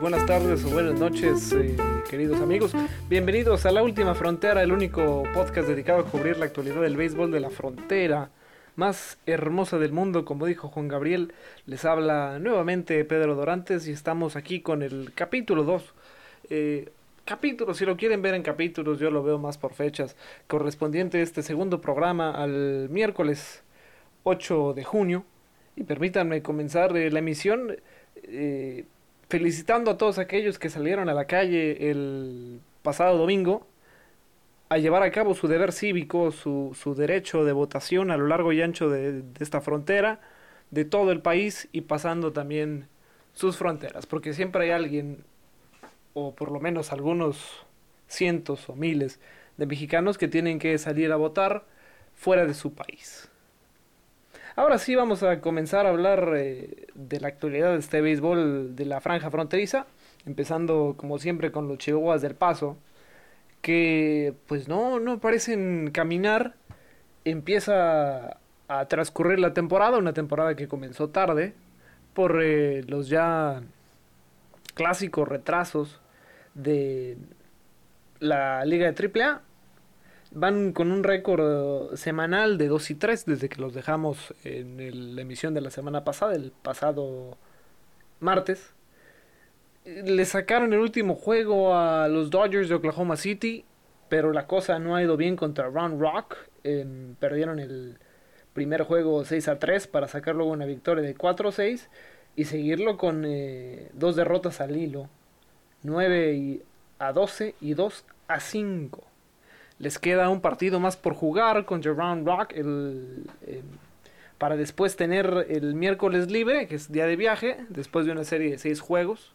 buenas tardes o buenas noches, eh, queridos amigos. Bienvenidos a La Última Frontera, el único podcast dedicado a cubrir la actualidad del béisbol de la frontera más hermosa del mundo, como dijo Juan Gabriel. Les habla nuevamente Pedro Dorantes y estamos aquí con el capítulo 2. Eh, capítulo, si lo quieren ver en capítulos, yo lo veo más por fechas, correspondiente a este segundo programa al miércoles 8 de junio. Y permítanme comenzar eh, la emisión eh, felicitando a todos aquellos que salieron a la calle el pasado domingo a llevar a cabo su deber cívico, su, su derecho de votación a lo largo y ancho de, de, esta frontera, de todo el país y pasando también sus fronteras, porque siempre hay alguien, o por lo menos algunos cientos o miles de mexicanos que tienen que salir a votar fuera de su país. Ahora sí vamos a comenzar a hablar eh, de la actualidad de este béisbol de la franja fronteriza, empezando como siempre con los Chihuahuas del Paso, que pues no, no parecen caminar, empieza a transcurrir la temporada, una temporada que comenzó tarde, por eh, los ya clásicos retrasos de la liga de AAA van con un récord semanal de 2 y 3 desde que los dejamos en el, la emisión de la semana pasada, el pasado martes. Le sacaron el último juego a los Dodgers de Oklahoma City, pero la cosa no ha ido bien contra Round Rock. Eh, perdieron el primer juego 6 a 3 para sacar luego una victoria de 4 a 6 y seguirlo con eh, dos derrotas al hilo, 9 a 12 y 2 a 5 les queda un partido más por jugar con Round Rock eh, para después tener el miércoles libre, que es día de viaje, después de una serie de seis juegos.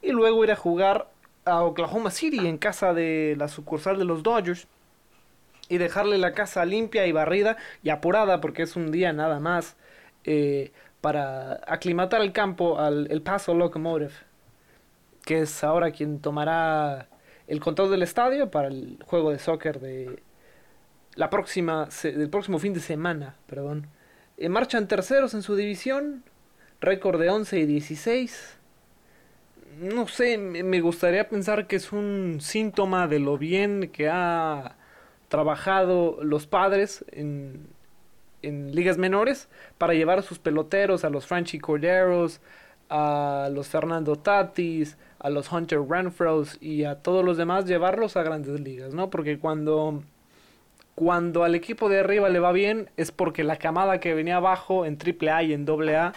Y luego ir a jugar a Oklahoma City en casa de la sucursal de los Dodgers. Y dejarle la casa limpia y barrida y apurada porque es un día nada más eh, para aclimatar el campo al el Paso Locomotive. Que es ahora quien tomará el control del estadio para el juego de soccer de la próxima del próximo fin de semana, perdón. Eh, marchan terceros en su división, récord de 11 y 16. No sé, me gustaría pensar que es un síntoma de lo bien que ha trabajado los padres en, en ligas menores para llevar a sus peloteros, a los Franchi Corderos, a los Fernando Tatis, a los Hunter Renfros y a todos los demás, llevarlos a grandes ligas, ¿no? Porque cuando, cuando al equipo de arriba le va bien es porque la camada que venía abajo en AAA y en AA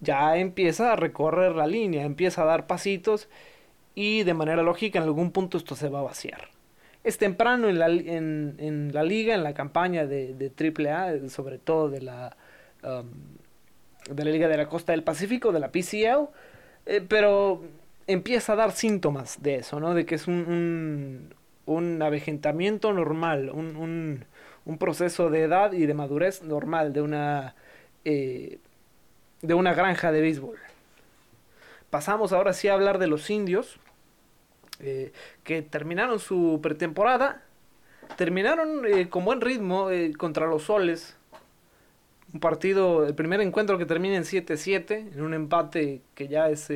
ya empieza a recorrer la línea, empieza a dar pasitos y de manera lógica en algún punto esto se va a vaciar. Es temprano en la, en, en la liga, en la campaña de, de AAA, sobre todo de la... Um, de la Liga de la Costa del Pacífico, de la PCL, eh, pero empieza a dar síntomas de eso, ¿no? De que es un, un, avejentamiento normal, un, un, proceso de edad y de madurez normal de una, eh, de una granja de béisbol. Pasamos ahora sí a hablar de los indios, eh, que terminaron su pretemporada, terminaron eh, con buen ritmo eh, contra los soles, un partido, el primer encuentro que termina en 7-7, en un empate que ya es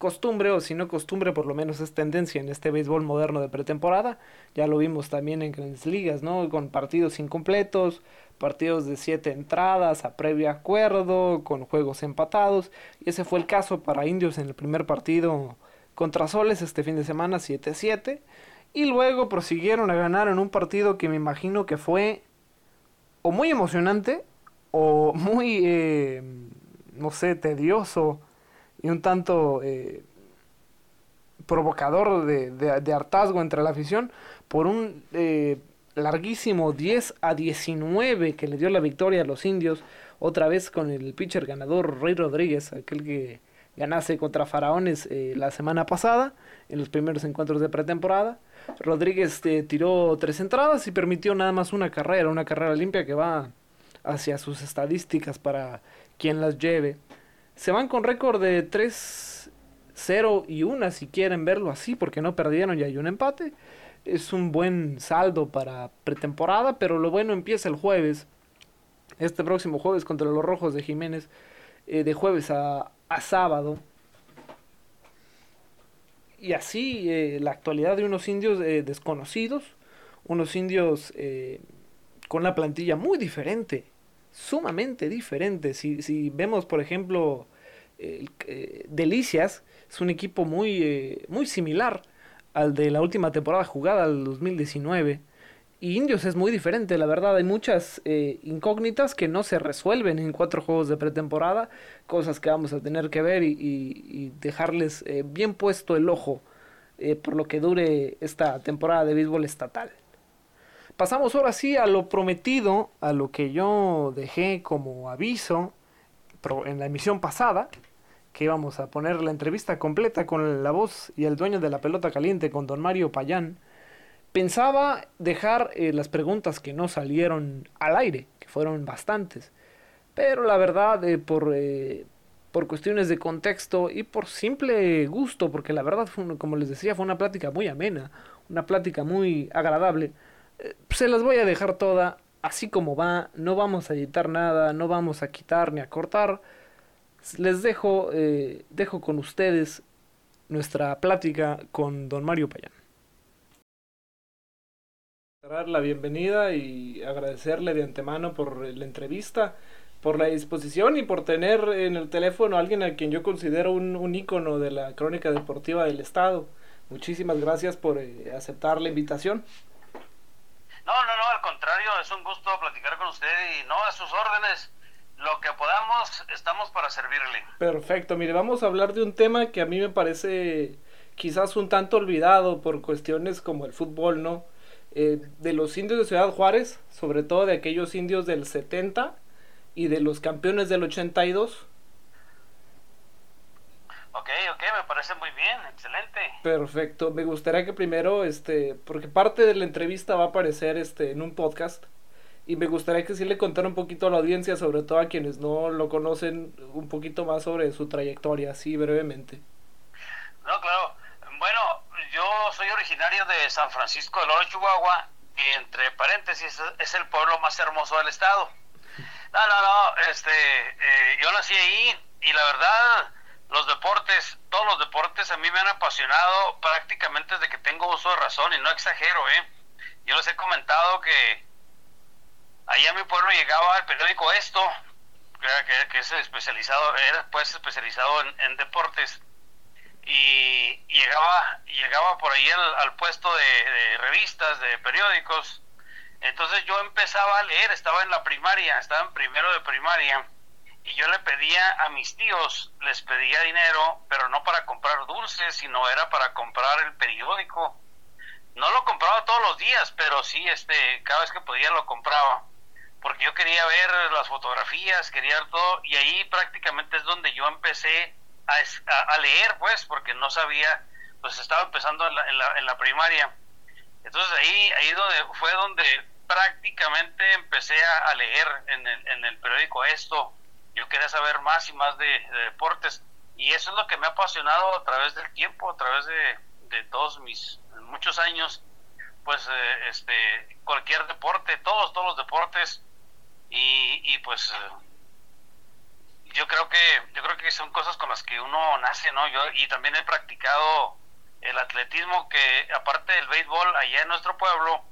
costumbre, o si no costumbre, por lo menos es tendencia en este béisbol moderno de pretemporada. Ya lo vimos también en grandes ligas, ¿no? Con partidos incompletos, partidos de 7 entradas a previo acuerdo, con juegos empatados. Y ese fue el caso para Indios en el primer partido contra Soles este fin de semana, 7-7. Y luego prosiguieron a ganar en un partido que me imagino que fue o muy emocionante o muy, eh, no sé, tedioso y un tanto eh, provocador de, de, hartazgo entre la afición por un eh, larguísimo 10 a 19 que le dio la victoria a los indios, otra vez con el pitcher ganador Rey Rodríguez, aquel que ganase contra Faraones eh, la semana pasada en los primeros encuentros de pretemporada. Rodríguez eh, tiró tres entradas y permitió nada más una carrera, una carrera limpia que va hacia sus estadísticas para quien las lleve. Se van con récord de 3, 0 y 1 si quieren verlo así, porque no perdieron y hay un empate. Es un buen saldo para pretemporada, pero lo bueno empieza el jueves. Este próximo jueves contra los Rojos de Jiménez. Eh, de jueves a, a sábado. y así eh, la actualidad de unos indios eh, desconocidos, unos indios con una plantilla muy diferente, sumamente diferente. Si, si vemos, por ejemplo, Delicias, es un equipo muy, muy similar al de la última temporada jugada, al 2019. Y Indios es muy diferente, la verdad. Hay muchas eh, incógnitas que no se resuelven en cuatro juegos de pretemporada. Cosas que vamos a tener que ver y, dejarles eh, bien puesto el ojo eh, por lo que dure esta temporada de béisbol estatal. Pasamos ahora sí a lo prometido, a lo que yo dejé como aviso en la emisión pasada, que íbamos a poner la entrevista completa con la voz y el dueño de la pelota caliente, con don Mario Payán. Pensaba dejar eh, las preguntas que no salieron al aire, que fueron bastantes, pero la verdad eh, por, eh, por cuestiones de contexto y por simple gusto, porque la verdad, como les decía, fue una plática muy amena, una plática muy agradable, se las voy a dejar toda así como va, no vamos a editar nada, no vamos a quitar ni a cortar, les dejo, dejo con ustedes nuestra plática con don Mario Payán dar la bienvenida y agradecerle de antemano por la entrevista, por la disposición y por tener en el teléfono a alguien a quien yo considero un, un ícono de la crónica deportiva del Estado. Muchísimas gracias por eh, aceptar la invitación. Al contrario, es un gusto platicar con usted y no a sus órdenes. Lo que podamos, estamos para servirle. Perfecto, mire, vamos a hablar de un tema que a mí me parece quizás un tanto olvidado por cuestiones como el fútbol, ¿no? Eh, de los indios de Ciudad Juárez, sobre todo de aquellos indios del 70 y de los campeones del 82. Ok, ok, me parece muy bien, excelente. Perfecto, me gustaría que primero, este, porque parte de la entrevista va a aparecer este, en un podcast, y me gustaría que sí le contara un poquito a la audiencia, sobre todo a quienes no lo conocen, un poquito más sobre su trayectoria, así brevemente. No, claro. Bueno, yo soy originario de San Francisco del Oro, Chihuahua, y entre paréntesis es el pueblo más hermoso del estado. No, no, no, este, eh, yo nací ahí y la verdad, los deportes, todos los deportes a mí me han apasionado prácticamente desde que tengo uso de razón y no exagero, ¿eh? Yo les he comentado que allá a mi pueblo llegaba el periódico Esto, que, es especializado, era pues especializado en deportes y llegaba llegaba por ahí al, puesto de, revistas, de periódicos. Entonces yo empezaba a leer, estaba en la primaria, estaba en primero de primaria, y yo le pedía a mis tíos, les pedía dinero, pero no para comprar dulces, sino era para comprar el periódico. No lo compraba todos los días, pero sí, este, cada vez que podía lo compraba, porque yo quería ver las fotografías, quería ver todo, y ahí prácticamente es donde yo empecé a, leer, pues, porque no sabía, pues estaba empezando en la, en la, en la primaria. Entonces ahí, ahí donde, fue donde prácticamente empecé a, leer en el, en el periódico esto. Yo quería saber más y más de, deportes. Y eso es lo que me ha apasionado a través del tiempo, a través de, de todos mis muchos años. Pues eh, este cualquier deporte, todos, todos los deportes. Y, y pues eh, yo creo que yo creo que son cosas con las que uno nace, ¿no? Yo y también he practicado el atletismo que aparte del béisbol allá en nuestro pueblo,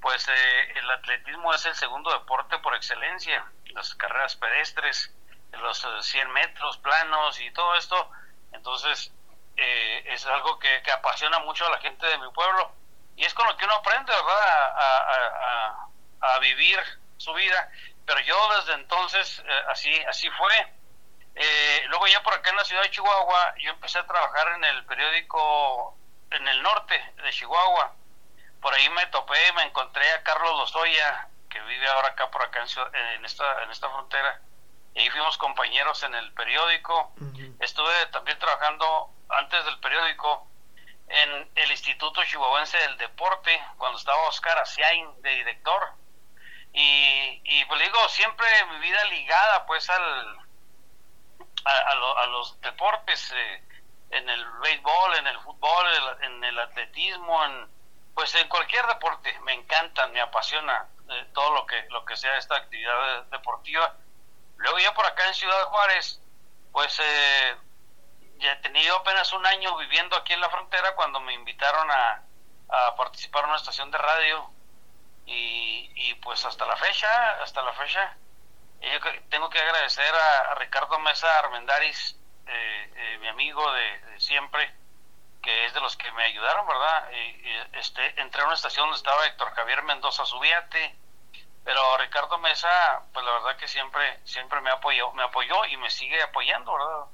pues eh, el atletismo es el segundo deporte por excelencia, las carreras pedestres, los 100 eh, metros planos y todo esto, entonces eh, es algo que, apasiona mucho a la gente de mi pueblo y es con lo que uno aprende, ¿verdad? A, vivir su vida. Pero yo desde entonces eh, así así fue. Eh, luego ya por acá en la ciudad de Chihuahua yo empecé a trabajar en el periódico en el norte de Chihuahua. Por ahí me topé me encontré a Carlos Lozoya que vive ahora acá por acá en, esta en esta frontera y ahí fuimos compañeros en el periódico. Estuve también trabajando antes del periódico en el Instituto Chihuahuense del Deporte cuando estaba Oscar Asiain de director. Y, y pues digo, siempre mi vida ligada pues al, a, los deportes, eh, en el béisbol, en el fútbol, en el atletismo, en, pues en cualquier deporte, me encanta, me apasiona eh, todo lo que, lo que sea esta actividad deportiva. Luego ya por acá en Ciudad Juárez, pues eh, ya tenía apenas un año viviendo aquí en la frontera cuando me invitaron a, a participar en una estación de radio y, y pues hasta la fecha, hasta la fecha, yo tengo que agradecer a, Ricardo Mesa Armendaris, eh, eh, mi amigo de, siempre, que es de los que me ayudaron, ¿verdad? este, entré a una estación donde estaba Héctor Javier Mendoza Subiate, pero Ricardo Mesa, pues la verdad que siempre, siempre me apoyó, me apoyó y me sigue apoyando, ¿verdad?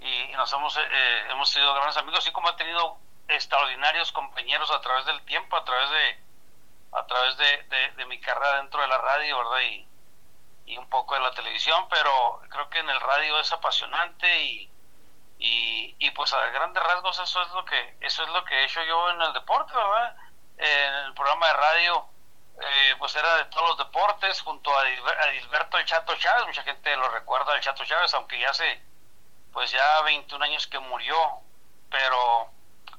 Y, nos hemos, eh, hemos sido grandes amigos, así como he tenido extraordinarios compañeros a través del tiempo, a través de, a través de, de, mi carrera dentro de la radio, ¿verdad? Y, y, un poco de la televisión, pero creo que en el radio es apasionante y, y, y, pues a grandes rasgos eso es lo que eso es lo que he hecho yo en el deporte, ¿verdad? En el programa de radio eh, pues era de todos los deportes, junto a, Dilberto El Chato Chávez, mucha gente lo recuerda El Chato Chávez, aunque ya hace pues ya 21 años que murió, pero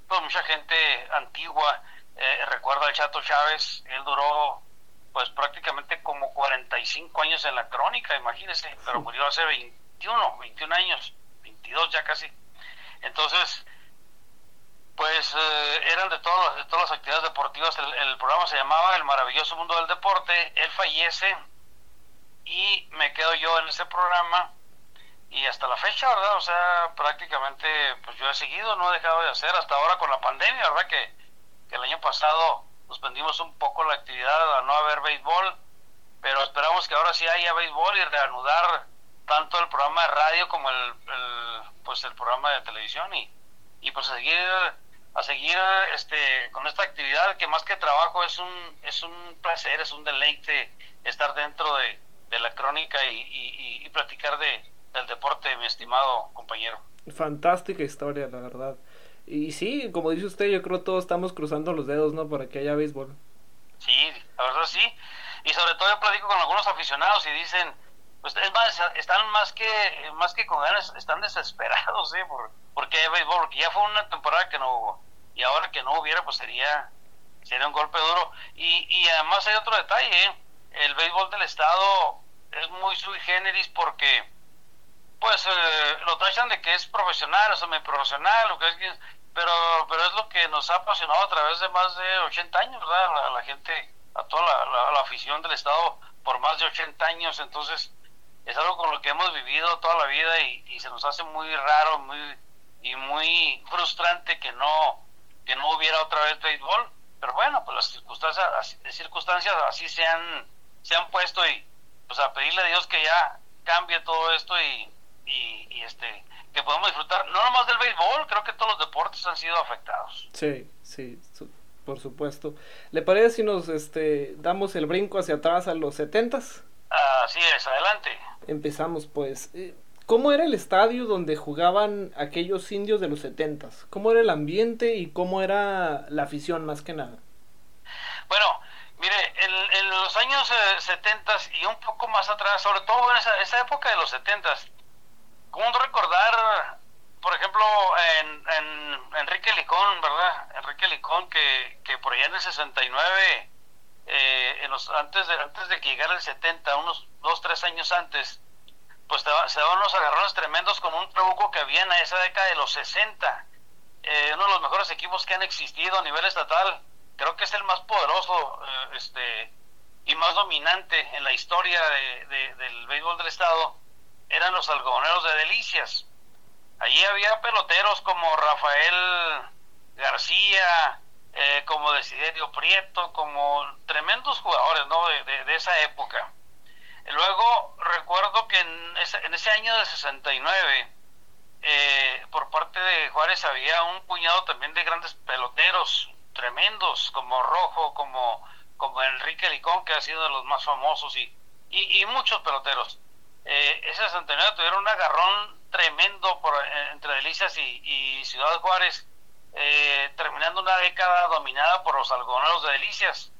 pues mucha gente antigua eh, recuerda al Chato Chávez, él duró pues prácticamente como 45 años en la crónica, imagínese, pero murió hace 21, 21 años, 22 ya casi. Entonces, pues eh, eran de, todas de todas las actividades deportivas. El, programa se llamaba El maravilloso mundo del deporte. Él fallece y me quedo yo en ese programa y hasta la fecha, ¿verdad? O sea, prácticamente pues yo he seguido, no he dejado de hacer hasta ahora con la pandemia, ¿verdad? Que, el año pasado suspendimos un poco la actividad a no haber béisbol, pero esperamos que ahora sí haya béisbol y reanudar tanto el programa de radio como el, el pues el programa de televisión y, y pues seguir a seguir este con esta actividad que más que trabajo es un es un placer es un deleite estar dentro de, la crónica y, y, platicar de, del deporte mi estimado compañero. Fantástica historia la verdad. Y sí como dice usted yo creo que todos estamos cruzando los dedos no para que haya béisbol. Sí la verdad sí. Y sobre todo yo platico con algunos aficionados y dicen pues es más, están más que más que con ganas, están desesperados, ¿eh? Por, porque béisbol, porque ya fue una temporada que no hubo, y ahora que no hubiera, pues sería, sería un golpe duro. Y, y además hay otro detalle, ¿eh? el béisbol del estado es muy sui generis porque pues eh, lo tachan de que es profesional o semi-profesional, lo que es, pero, pero es lo que nos ha apasionado a través de más de 80 años, ¿verdad? La, la gente, a toda la, la afición del estado por más de 80 años, entonces es algo con lo que hemos vivido toda la vida y, se nos hace muy raro muy y muy frustrante que no que no hubiera otra vez béisbol. Pero bueno pues las circunstancias circunstancias así se han se han puesto y pues a pedirle a Dios que ya cambie todo esto y, y, este que podamos disfrutar no nomás del béisbol creo que todos los deportes han sido afectados. Sí sí por supuesto. Le parece si nos este damos el brinco hacia atrás a los setentas Así es, adelante. Empezamos pues. Eh, ¿Cómo era el estadio donde jugaban aquellos indios de los setentas? ¿Cómo era el ambiente y cómo era la afición más que nada? Bueno, mire, en, los años eh, setentas y un poco más atrás, sobre todo en esa, época de los setentas, ¿cómo no recordar, por ejemplo, en, Enrique Licón, ¿verdad? Enrique Licón, que, que por allá en el 69 eh, en los, antes, de, antes de que llegara el 70, unos dos, tres años antes, pues se daban unos agarrones tremendos con un trabuco que había en esa década de los 60. Eh, uno de los mejores equipos que han existido a nivel estatal. Creo que es el más poderoso eh, este, y más dominante en la historia de, del béisbol del estado. Eran los algodoneros de Delicias. Allí había peloteros como Rafael García, eh, como Desiderio Prieto, como tremendos jugadores ¿no? de, esa época. Luego recuerdo que en ese, en ese año de 69, eh, por parte de Juárez había un puñado también de grandes peloteros, tremendos, como Rojo, como, como Enrique Licón, que ha sido de los más famosos, y, y, muchos peloteros. Eh, ese 69 tuvieron un agarrón tremendo por, entre Delicias y, y Ciudad Juárez eh, terminando una década dominada por los algodoneros de Delicias.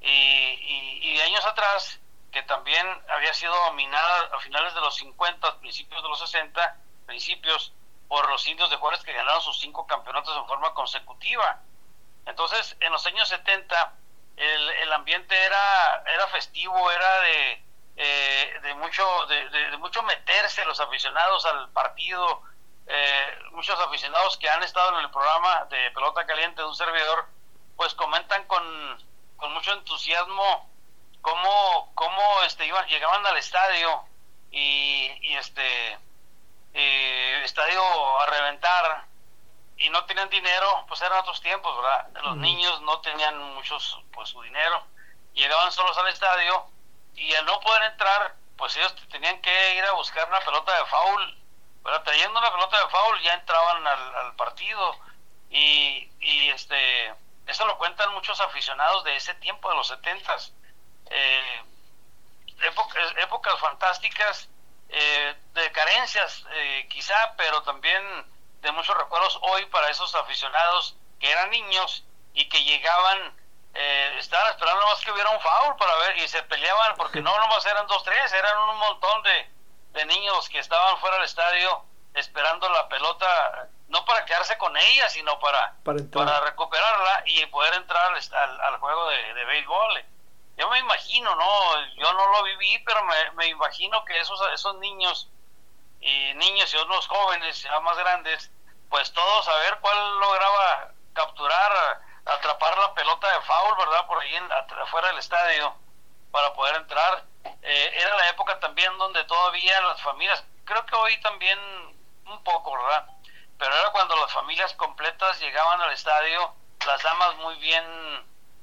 Y, años atrás, que también había sido dominada a finales de los 50, principios de los 60, principios por los indios de Juárez que ganaron sus cinco campeonatos en forma consecutiva. Entonces, en los años 70, el, el ambiente era, era festivo, era de, eh, de mucho de, de, mucho meterse los aficionados al partido eh, muchos aficionados que han estado en el programa de pelota caliente de un servidor, pues comentan con, con mucho entusiasmo cómo, cómo este, iban, llegaban al estadio y, y este eh, estadio a reventar y no tenían dinero, pues eran otros tiempos, ¿verdad? Los niños no tenían muchos, pues su dinero, llegaban solos al estadio y al no poder entrar, pues ellos tenían que ir a buscar una pelota de foul, pero trayendo una pelota de foul ya entraban al, partido. Y, y este eso lo cuentan muchos aficionados de ese tiempo de los setentas. Eh, épocas, épocas fantásticas eh, de carencias eh, quizá pero también de muchos recuerdos hoy para esos aficionados que eran niños y que llegaban, eh, estaban esperando más que hubiera un foul para ver y se peleaban porque no nomás eran dos, tres, eran un montón de, de niños que estaban fuera del estadio esperando la pelota, no para quedarse con ella, sino para, para, recuperarla y poder entrar al, al, juego de, de, béisbol. Yo me imagino, ¿no? Yo no lo viví, pero me, me imagino que esos, esos niños y niños y unos jóvenes ya más grandes, pues todos a ver cuál lograba capturar, atrapar la pelota de foul, ¿verdad? Por ahí en, afuera del estadio para poder entrar. Eh, era la época también donde todavía las familias, creo que hoy también un poco, ¿verdad? Pero era cuando las familias completas llegaban al estadio, las damas muy bien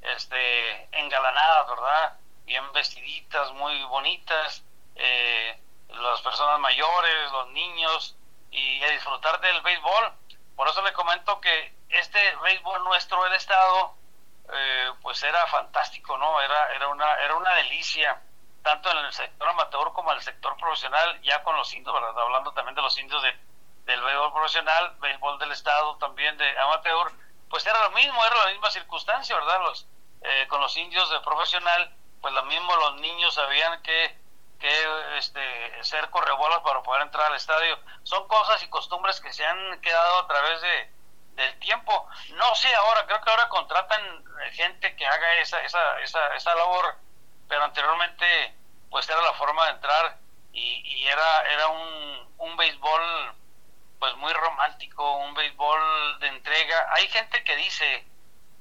este, engalanadas, ¿verdad? Bien vestiditas, muy bonitas. Eh, las personas mayores, los niños y a disfrutar del béisbol. Por eso le comento que este béisbol nuestro del estado eh, pues era fantástico, ¿no? Era era una era una delicia tanto en el sector amateur como en el sector profesional, ya con los indios, ¿verdad? Hablando también de los indios de, del béisbol profesional, béisbol del estado también de amateur, pues era lo mismo, era la misma circunstancia, ¿verdad? Los eh, con los indios de profesional, pues lo mismo los niños sabían que que este, ser correbolas para poder entrar al estadio. Son cosas y costumbres que se han quedado a través de, del tiempo. No sé ahora, creo que ahora contratan gente que haga esa, esa, esa, esa labor, pero anteriormente pues era la forma de entrar y, y era, era un, un béisbol pues muy romántico, un béisbol de entrega. Hay gente que dice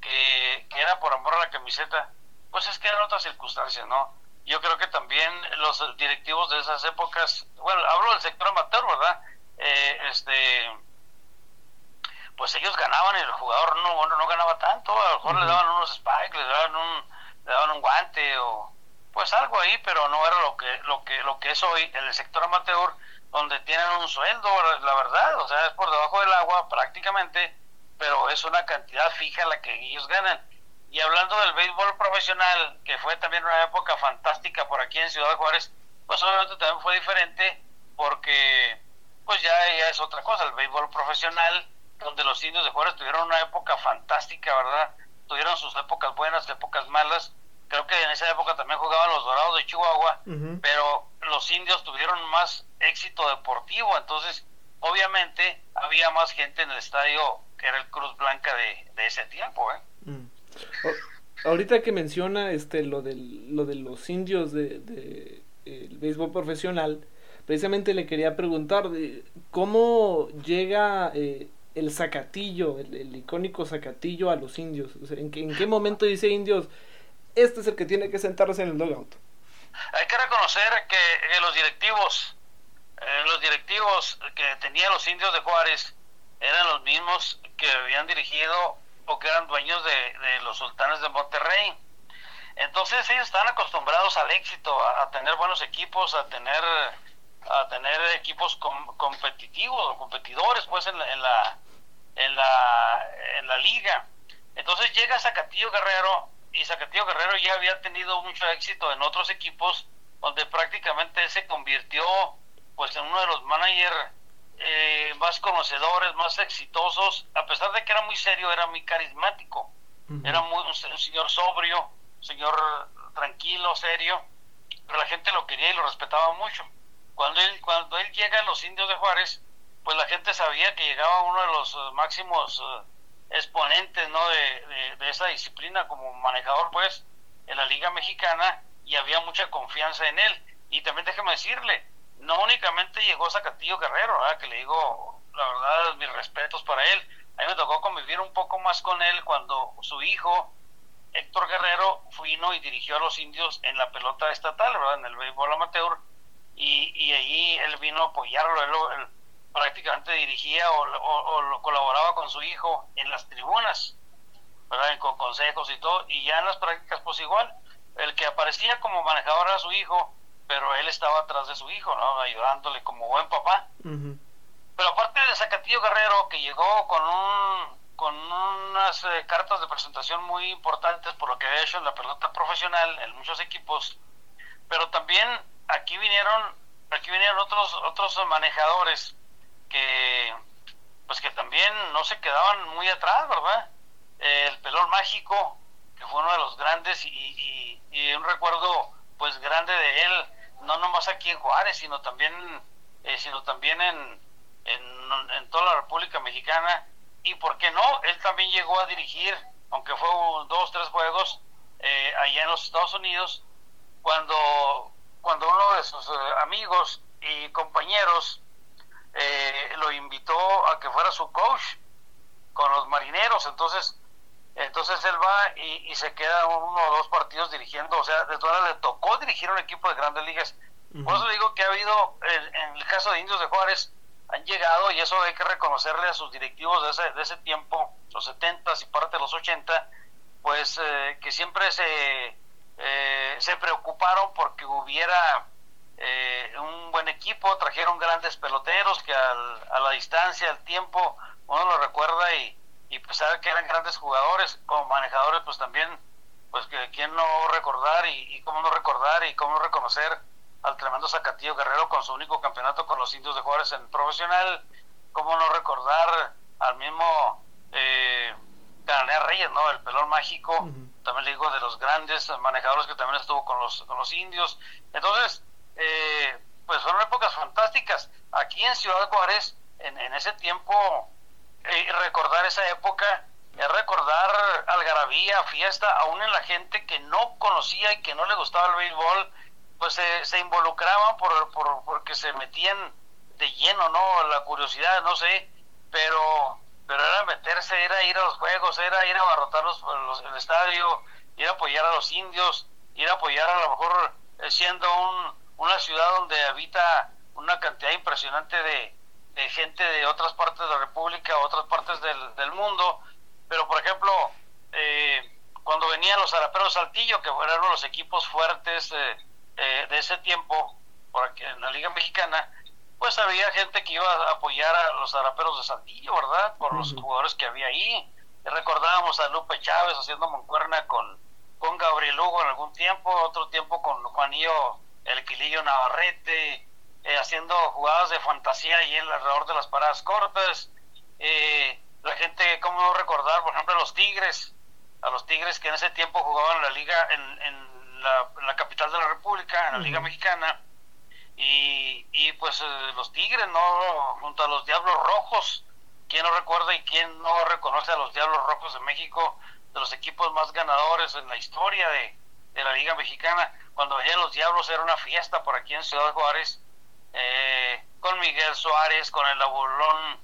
que, que era por amor a la camiseta, pues es que eran otras circunstancias, ¿no? yo creo que también los directivos de esas épocas, bueno, hablo del sector amateur, ¿verdad? Eh, este, pues ellos ganaban y el jugador no, no, ganaba tanto, a lo mejor le daban unos spikes, le daban un, le daban un guante o pues algo ahí, pero no era lo que, lo que, lo que es hoy en el sector amateur, donde tienen un sueldo, la verdad, o sea, es por debajo del agua prácticamente, pero es una cantidad fija la que ellos ganan y hablando del béisbol profesional, que fue también una época fantástica por aquí en Ciudad Juárez, pues obviamente también fue diferente porque pues ya, ya es otra cosa, el béisbol profesional, donde los indios de Juárez tuvieron una época fantástica, ¿verdad? Tuvieron sus épocas buenas, épocas malas. Creo que en esa época también jugaban los Dorados de Chihuahua, pero los indios tuvieron más éxito deportivo, entonces obviamente había más gente en el estadio que era el Cruz Blanca de, de ese tiempo, ¿eh? Mm ahorita que menciona este lo del, lo de los indios de, de el béisbol profesional, precisamente le quería preguntar de cómo llega eh, el zacatillo, el, icónico zacatillo a los indios. ¿en, qué, ¿en, qué, momento dice indios, este es el que tiene que sentarse en el dugout? Hay que reconocer que, los directivos, eh, los directivos que tenían los indios de Juárez eran los mismos que habían dirigido porque eran dueños de, los sultanes de Monterrey. Entonces ellos están acostumbrados al éxito, a, tener buenos equipos, a tener a tener equipos competitivos o competidores pues en la, en la en la en la liga. Entonces llega Zacatillo Guerrero y Zacatillo Guerrero ya había tenido mucho éxito en otros equipos donde prácticamente se convirtió pues en uno de los managers eh, más conocedores, más exitosos, a pesar de que era muy serio, era muy carismático, era muy, un, señor sobrio, un señor tranquilo, serio, pero la gente lo quería y lo respetaba mucho. Cuando él, cuando él llega a los indios de Juárez, pues la gente sabía que llegaba uno de los eh, máximos eh, exponentes ¿no? De, de, esa disciplina como manejador pues en la liga mexicana y había mucha confianza en él y también déjeme decirle no únicamente llegó Zacatillo Guerrero, que le digo la verdad, mis respetos para él. A mí me tocó convivir un poco más con él cuando su hijo, Héctor Guerrero, vino y dirigió a los indios en la pelota estatal, ¿verdad? En el béisbol amateur. Y, y ahí él vino a apoyarlo. Él, prácticamente dirigía o, colaboraba con su hijo en las tribunas, ¿verdad? Con consejos y todo. Y ya en las prácticas, pues igual. El que aparecía como manejador era su hijo, pero él estaba atrás de su hijo, ¿no? Ayudándole como buen papá. Pero aparte de Zacatillo Guerrero, que llegó con un con unas eh, cartas de presentación muy importantes por lo que ha hecho en la pelota profesional en muchos equipos, pero también aquí vinieron aquí vinieron otros otros manejadores que pues que también no se quedaban muy atrás, ¿verdad? el pelón mágico, que fue uno de los grandes y, y, un recuerdo pues grande de él, no nomás aquí en Juárez, sino también eh, sino también en, en, en toda la República Mexicana y por qué no, él también llegó a dirigir, aunque fue dos, tres juegos eh, allá en los Estados Unidos, cuando, cuando uno de sus eh, amigos y compañeros eh, lo invitó a que fuera su coach con los marineros, entonces entonces él va y, se queda uno o dos partidos dirigiendo, o sea, de todas le tocó dirigir un equipo de grandes ligas. Por eso digo que ha habido, en el caso de Indios de Juárez, han llegado, y eso hay que reconocerle a sus directivos de ese, de ese tiempo, los 70 y parte de los 80, pues eh, que siempre se, eh, se preocuparon porque hubiera eh, un buen equipo, trajeron grandes peloteros que a la distancia, al tiempo, uno lo recuerda y, y pues sabe que eran grandes jugadores, como manejadores, pues también, pues que quién no recordar y, y cómo no recordar y cómo no reconocer al tremendo Zacatillo Guerrero con su único campeonato con los indios de Juárez en profesional. ¿Cómo no recordar al mismo eh, Reyes, ¿no? El pelón mágico, también le digo de los grandes manejadores que también estuvo con los, con los indios. Entonces, eh, pues fueron épocas fantásticas. Aquí en Ciudad Juárez, en, en ese tiempo, eh, recordar esa época es recordar algarabía, fiesta, aún en la gente que no conocía y que no le gustaba el béisbol, pues se, se involucraban por, por, porque se metían de lleno, ¿no? La curiosidad, no sé, pero pero era meterse, era ir a los juegos, era ir a abarrotar los, el estadio, ir a apoyar a los indios, ir a apoyar a lo mejor eh, siendo un, una ciudad donde habita una cantidad impresionante de, de gente de otras partes de la República, otras partes del, del mundo, pero por ejemplo, eh, cuando venían los Araperos Saltillo, que fueron los equipos fuertes, eh, eh, de ese tiempo, por aquí en la Liga Mexicana, pues había gente que iba a apoyar a los araperos de Sandillo, ¿verdad? Por los jugadores que había ahí. recordábamos a Lupe Chávez haciendo mancuerna con, con Gabriel Hugo en algún tiempo, otro tiempo con Juanillo El Quilillo Navarrete, eh, haciendo jugadas de fantasía ahí alrededor de las paradas cortas. Eh, la gente, ¿cómo no recordar, por ejemplo, a los Tigres? A los Tigres que en ese tiempo jugaban en la liga, en, en la, capital de la República, en la Liga Mexicana, y, y pues eh, los Tigres, ¿no? Junto a los Diablos Rojos, ¿quién no recuerda y quién no reconoce a los Diablos Rojos de México, de los equipos más ganadores en la historia de, la Liga Mexicana? Cuando venían los Diablos era una fiesta por aquí en Ciudad Juárez, eh, con Miguel Suárez, con el abuelón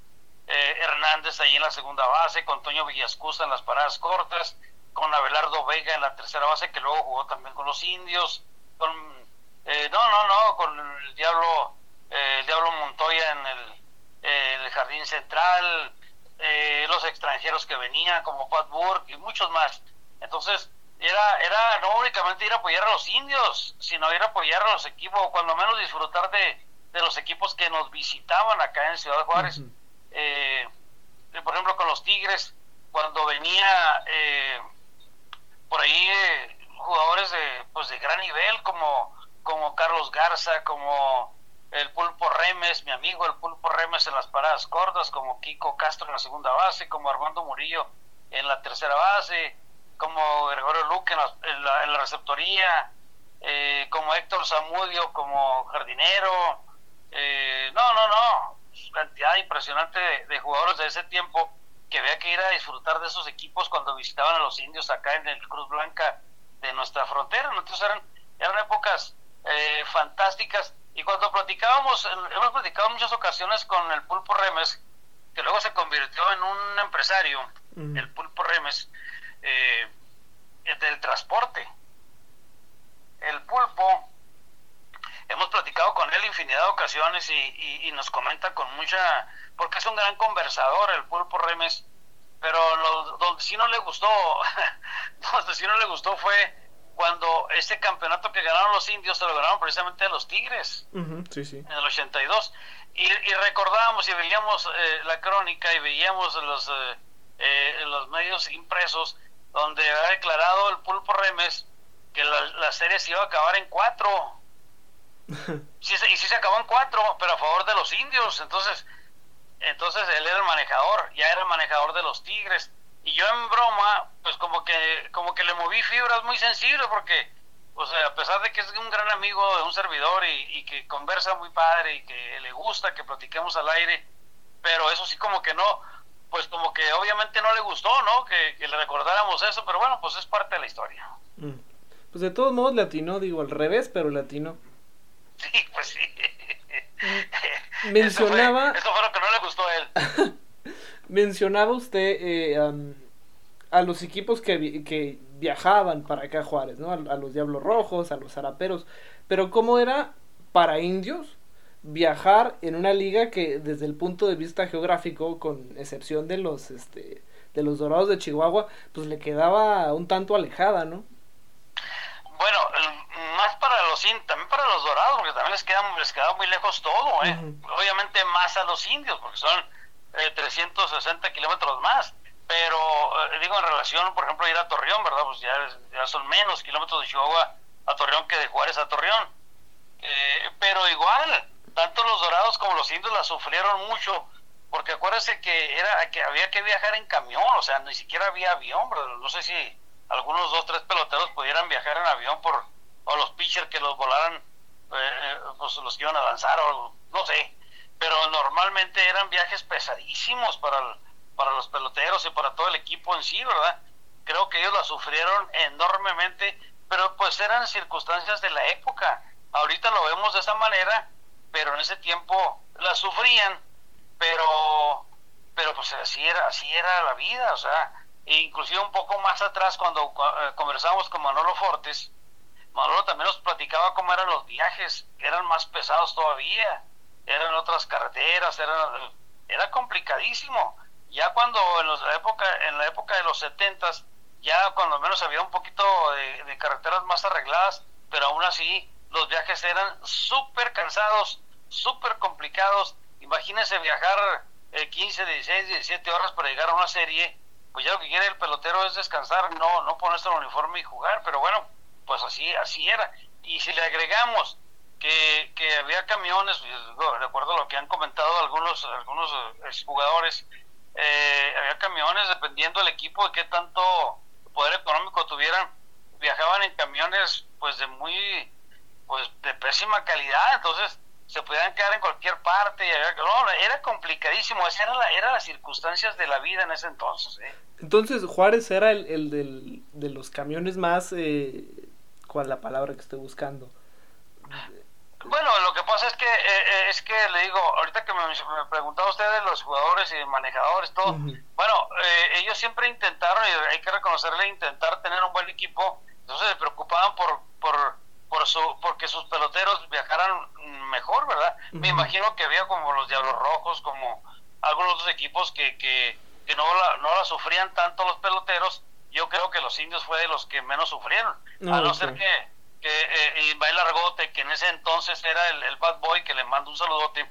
eh, Hernández ahí en la segunda base, con Toño Villascusa en las paradas cortas, con Abelardo Vega en la tercera base, que luego jugó también con los indios, con, eh, no, no, no, con el Diablo, eh, el Diablo Montoya en el, el Jardín Central, los extranjeros que venían, como Pat Burke y muchos más. Entonces, era, era no únicamente ir a apoyar a los indios, sino ir a apoyar a los equipos, o cuando menos disfrutar de, de los equipos que nos visitaban acá en Ciudad Juárez. por ejemplo, con los Tigres, cuando venía eh, por ahí eh, jugadores de, pues de gran nivel como, como Carlos Garza, como el Pulpo Remes, mi amigo el Pulpo Remes en las paradas cortas, como Kiko Castro en la segunda base, como Armando Murillo en la tercera base, como Gregorio Luque en la, en la, receptoría, eh, como Héctor Zamudio como jardinero. Eh, no, no, no, cantidad impresionante de jugadores de ese tiempo que había que ir a disfrutar de esos equipos cuando visitaban a los indios acá en el Cruz Blanca de nuestra frontera. Entonces eran, eran épocas eh, fantásticas. Y cuando platicábamos, hemos platicado en muchas ocasiones con el Pulpo Remes, que luego se convirtió en un empresario, el Pulpo Remes, eh, del transporte. El Pulpo, hemos platicado con él infinidad de ocasiones y, y, nos comenta con mucha, porque es un gran conversador el Pulpo Remes, pero lo, donde sí no le gustó, donde sí no le gustó fue cuando ese campeonato que ganaron los indios se lo ganaron precisamente a los Tigres en el 82 y, y recordábamos y veíamos eh, la crónica y veíamos los eh, eh, los medios impresos donde ha declarado el Pulpo Remes que la, serie se iba a acabar en cuatro. Sí, y sí se acabó en cuatro pero a favor de los indios. Entonces entonces él era el manejador ya era el manejador de los Tigres. Y yo en broma, pues como que, como que le moví fibras muy sensibles porque, o sea, a pesar de que es un gran amigo de un servidor y, que conversa muy padre y que le gusta que platiquemos al aire, pero eso sí como que no, pues como que obviamente no le gustó, ¿no? Que, le recordáramos eso, pero bueno, pues es parte de la historia. Mm. Pues de todos modos latino, digo al revés, pero latino. Sí, pues sí. Mencionaba... Eso fue, lo que no le gustó a él. Mencionaba usted eh, a los equipos que, que, viajaban para acá Juárez, ¿no? A, los Diablos Rojos, a los Zaraperos. Pero ¿cómo era para indios viajar en una liga que desde el punto de vista geográfico, con excepción de los, este, de los Dorados de Chihuahua, pues le quedaba un tanto alejada, ¿no? Bueno, más para los también para los Dorados, porque también les queda, les queda muy lejos todo, ¿eh? Obviamente más a los indios, porque son 360 eh, kilómetros más. Pero, eh, digo, en relación, por ejemplo, ir a Torreón, ¿verdad? Pues ya, ya son menos kilómetros de Chihuahua a Torreón que de Juárez a Torreón. Eh, pero igual, tanto los dorados como los indios la sufrieron mucho, porque acuérdense que era que había que viajar en camión, o sea, ni siquiera había avión. No sé si algunos dos, tres peloteros pudieran viajar en avión por, o los pitchers que los volaran, pues los iban a lanzar, o no sé pero normalmente eran viajes pesadísimos para, para los peloteros y para todo el equipo en sí, ¿verdad? Creo que ellos la sufrieron enormemente, pero pues eran circunstancias de la época. Ahorita lo vemos de esa manera, pero en ese tiempo la sufrían, pero pero pues así era, así era la vida, o sea, e inclusive un poco más atrás cuando eh, conversábamos con Manolo Fortes, Manolo también nos platicaba cómo eran los viajes, eran más pesados todavía eran otras carreteras, era, era complicadísimo. Ya cuando en, la época, en la época de los setentas, ya cuando menos había un poquito de, carreteras más arregladas, pero aún así los viajes eran súper cansados, súper complicados. Imagínense viajar 15, 16, 17 horas para llegar a una serie, pues ya lo que quiere el pelotero es descansar, no, no ponerse el uniforme y jugar, pero bueno, pues así, así era. Y si le agregamos que, había camiones, pues, acuerdo a lo que han comentado algunos, algunos eh, jugadores, eh, había camiones dependiendo del equipo de qué tanto poder económico tuvieran, viajaban en camiones pues de muy, pues de pésima calidad, entonces se podían quedar en cualquier parte, y no, era complicadísimo, esas eran era las circunstancias de la vida en ese entonces. ¿eh? Entonces Juárez era el, el del, de los camiones más, eh, ¿cuál es la palabra que estoy buscando? Bueno, lo que pasa es que eh, eh, es que le digo, ahorita que me, me preguntaba usted de los jugadores y manejadores, todo, bueno, eh, ellos siempre intentaron, y hay que reconocerle, intentar tener un buen equipo, entonces se preocupaban por, por, por su, porque sus peloteros viajaran mejor, ¿verdad? Me imagino que había como los Diablos Rojos, como algunos otros equipos que, que, que no, la, no la sufrían tanto los peloteros, yo creo que los indios fue de los que menos sufrieron, a no ser que que eh, Ismael Argote, que en ese entonces era el, bad boy, que le mando un saludote,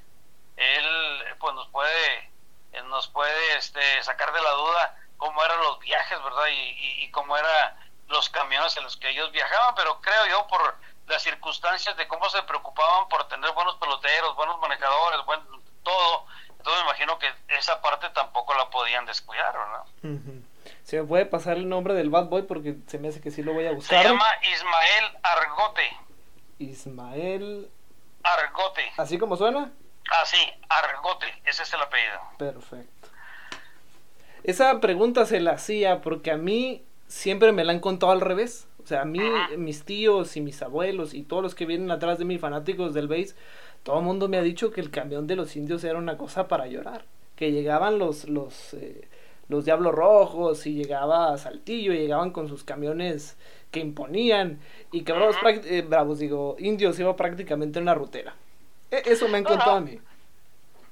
él pues nos puede, eh, nos puede este, sacar de la duda cómo eran los viajes, ¿verdad? Y, y, cómo eran los camiones en los que ellos viajaban, pero creo yo por las circunstancias de cómo se preocupaban por tener buenos peloteros, buenos manejadores, buen todo, entonces me imagino que esa parte tampoco la podían descuidar, ¿verdad? Se me puede pasar el nombre del bad boy porque se me hace que sí lo voy a buscar. Se llama Ismael Argote. Ismael Argote. ¿Así como suena? Ah, sí, Argote, ese es el apellido. Perfecto. Esa pregunta se la hacía porque a mí siempre me la han contado al revés. O sea, a mí, mis tíos y mis abuelos y todos los que vienen atrás de mí, fanáticos del base, todo el mundo me ha dicho que el camión de los indios era una cosa para llorar. Que llegaban los, los, eh, los Diablos Rojos y llegaba Saltillo, y llegaban con sus camiones que imponían. Y que Bravos, eh, Bravos digo, Indios iba prácticamente en una rutera. E, eso me han contado a mí.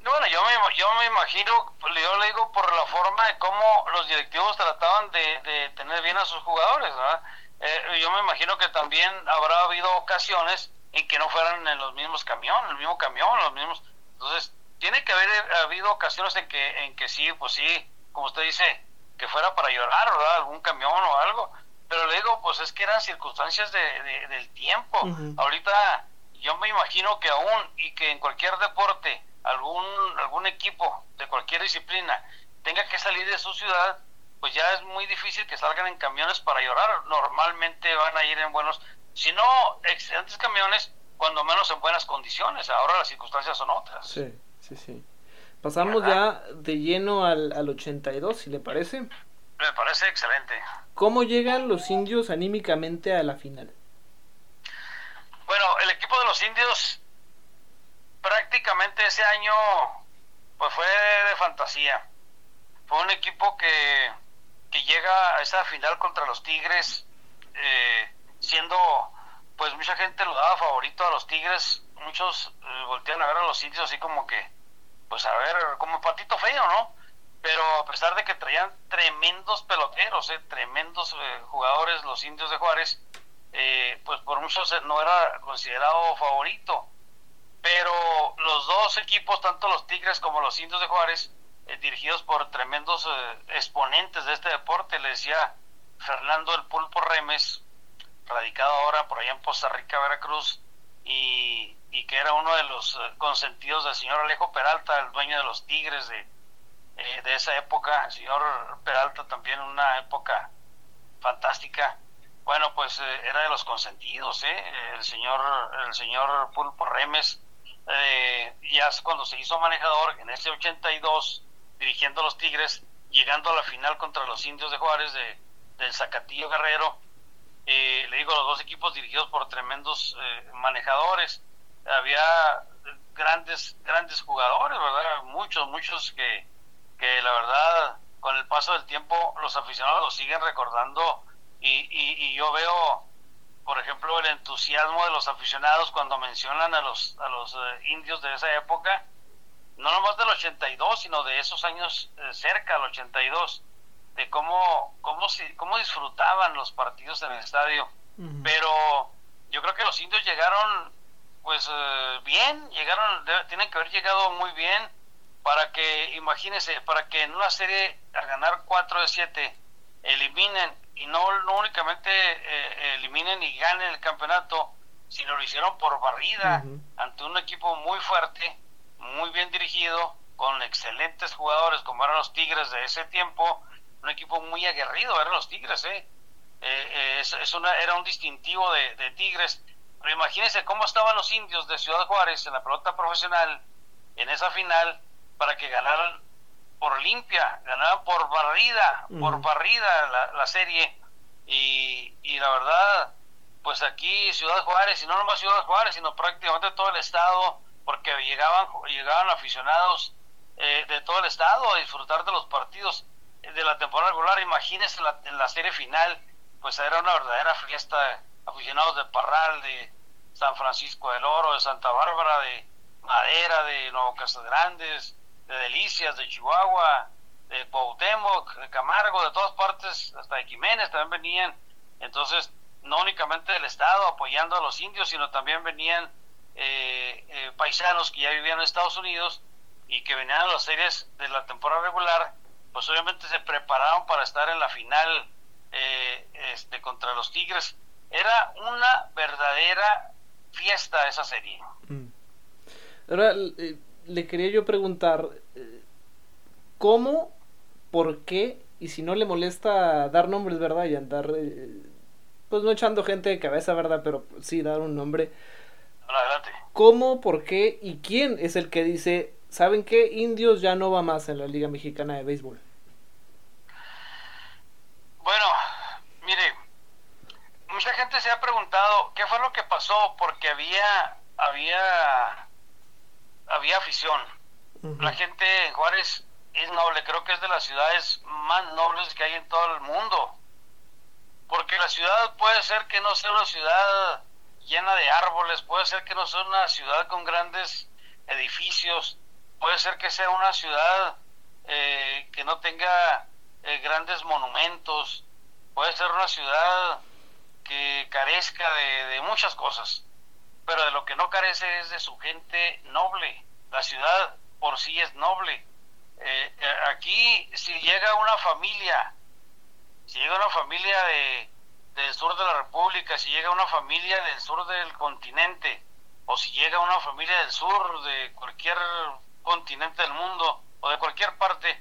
Bueno, yo me, yo me imagino, pues, yo le digo por la forma de cómo los directivos trataban de, tener bien a sus jugadores, eh, yo me imagino que también habrá habido ocasiones en que no fueran en los mismos camiones, el mismo camión, los mismos. Entonces, tiene que haber habido ocasiones en que, en que sí, pues sí, como usted dice, que fuera para llorar, ¿verdad? Algún camión o algo. Pero le digo, pues es que eran circunstancias de, del tiempo. Ahorita yo me imagino que aún y que en cualquier deporte algún algún equipo de cualquier disciplina tenga que salir de su ciudad, pues ya es muy difícil que salgan en camiones para llorar. Normalmente van a ir en buenos, si no excelentes camiones, cuando menos en buenas condiciones. Ahora las circunstancias son otras. Sí, sí, sí. Pasamos ya de lleno al, al 82, si le parece. Me parece excelente. ¿Cómo llegan los indios anímicamente a la final? Bueno, el equipo de los indios prácticamente ese año pues fue de fantasía. Fue un equipo que, que llega a esa final contra los Tigres eh, siendo pues mucha gente lo daba favorito a los Tigres, muchos eh, voltean a ver a los indios así como que pues a ver, como patito feo, ¿no? Pero a pesar de que traían tremendos peloteros, eh, tremendos eh, jugadores los indios de Juárez, eh, pues por muchos no era considerado favorito. Pero los dos equipos, tanto los Tigres como los indios de Juárez, dirigidos por tremendos exponentes de este deporte, le decía Fernando el Pulpo Remes, radicado ahora por allá en Costa Rica, Veracruz, y, que era uno de los consentidos del señor Alejo Peralta, el dueño de los Tigres de, eh, de esa época, el señor Peralta también una época fantástica. Bueno, pues eh, era de los consentidos, ¿eh? El señor, el señor Pulpo Remes, eh, ya cuando se hizo manejador en ese 82, dirigiendo a los Tigres, llegando a la final contra los Indios de Juárez de, del Zacatillo Guerrero, le digo, los dos equipos dirigidos por tremendos manejadores, había grandes, grandes jugadores, ¿verdad? Muchos, muchos que, que la verdad con el paso del tiempo los aficionados lo siguen recordando. Y, y, yo veo por ejemplo el entusiasmo de los aficionados cuando mencionan a los a los eh, indios de esa época no nomás del 82 sino de esos años eh, cerca al 82 de cómo cómo cómo disfrutaban los partidos en el estadio. Pero yo creo que los indios llegaron pues eh, bien llegaron tienen que haber llegado muy bien para que, imagínense, para que en una serie a ganar 4 de 7 eliminen y no, no únicamente eh, eliminen y ganen el campeonato, sino lo hicieron por barrida ante un equipo muy fuerte, muy bien dirigido, con excelentes jugadores como eran los Tigres de ese tiempo, un equipo muy aguerrido eran los Tigres, ¿eh? eh, eh es, una, era un distintivo de, de Tigres. Pero imagínense cómo estaban los indios de Ciudad Juárez en la pelota profesional en esa final para que ganaran por limpia, ganaran por barrida, por barrida la, la serie. Y, y, la verdad, pues aquí Ciudad Juárez, y no nomás Ciudad Juárez, sino prácticamente todo el estado, porque llegaban, llegaban aficionados eh, de todo el estado a disfrutar de los partidos de la temporada regular. Imagínense la, en la serie final, pues era una verdadera fiesta, aficionados de Parral, de San Francisco del Oro, de Santa Bárbara, de Madera, de Nuevo Casas Grandes, de Delicias, de Chihuahua, de Cuauhtémoc, de Camargo, de todas partes, hasta de Jiménez también venían. Entonces, no únicamente del Estado apoyando a los indios, sino también venían eh, eh, paisanos que ya vivían en Estados Unidos y que venían a las series de la temporada regular, pues obviamente se prepararon para estar en la final eh, este, contra los Tigres. Era una verdadera fiesta esa serie. Mm. Ahora, le quería yo preguntar, eh, ¿cómo, por qué, y si no le molesta dar nombres, ¿verdad? Y andar, eh, pues no echando gente de cabeza, ¿verdad? Pero sí dar un nombre. Adelante. ¿Cómo, por qué y quién es el que dice, ¿saben qué? Indios ya no va más en la Liga Mexicana de Béisbol. Bueno, mire, mucha gente se ha preguntado qué fue lo que pasó porque había había había afición. La gente en Juárez es noble, creo que es de las ciudades más nobles que hay en todo el mundo. Porque la ciudad puede ser que no sea una ciudad llena de árboles, puede ser que no sea una ciudad con grandes edificios, puede ser que sea una ciudad eh, que no tenga eh, grandes monumentos, puede ser una ciudad que carezca de, muchas cosas, pero de lo que no carece es de su gente noble. La ciudad por sí es noble. Eh, aquí, si llega una familia, si llega una familia de, del sur de la República, si llega una familia del sur del continente, o si llega una familia del sur de cualquier continente del mundo, o de cualquier parte,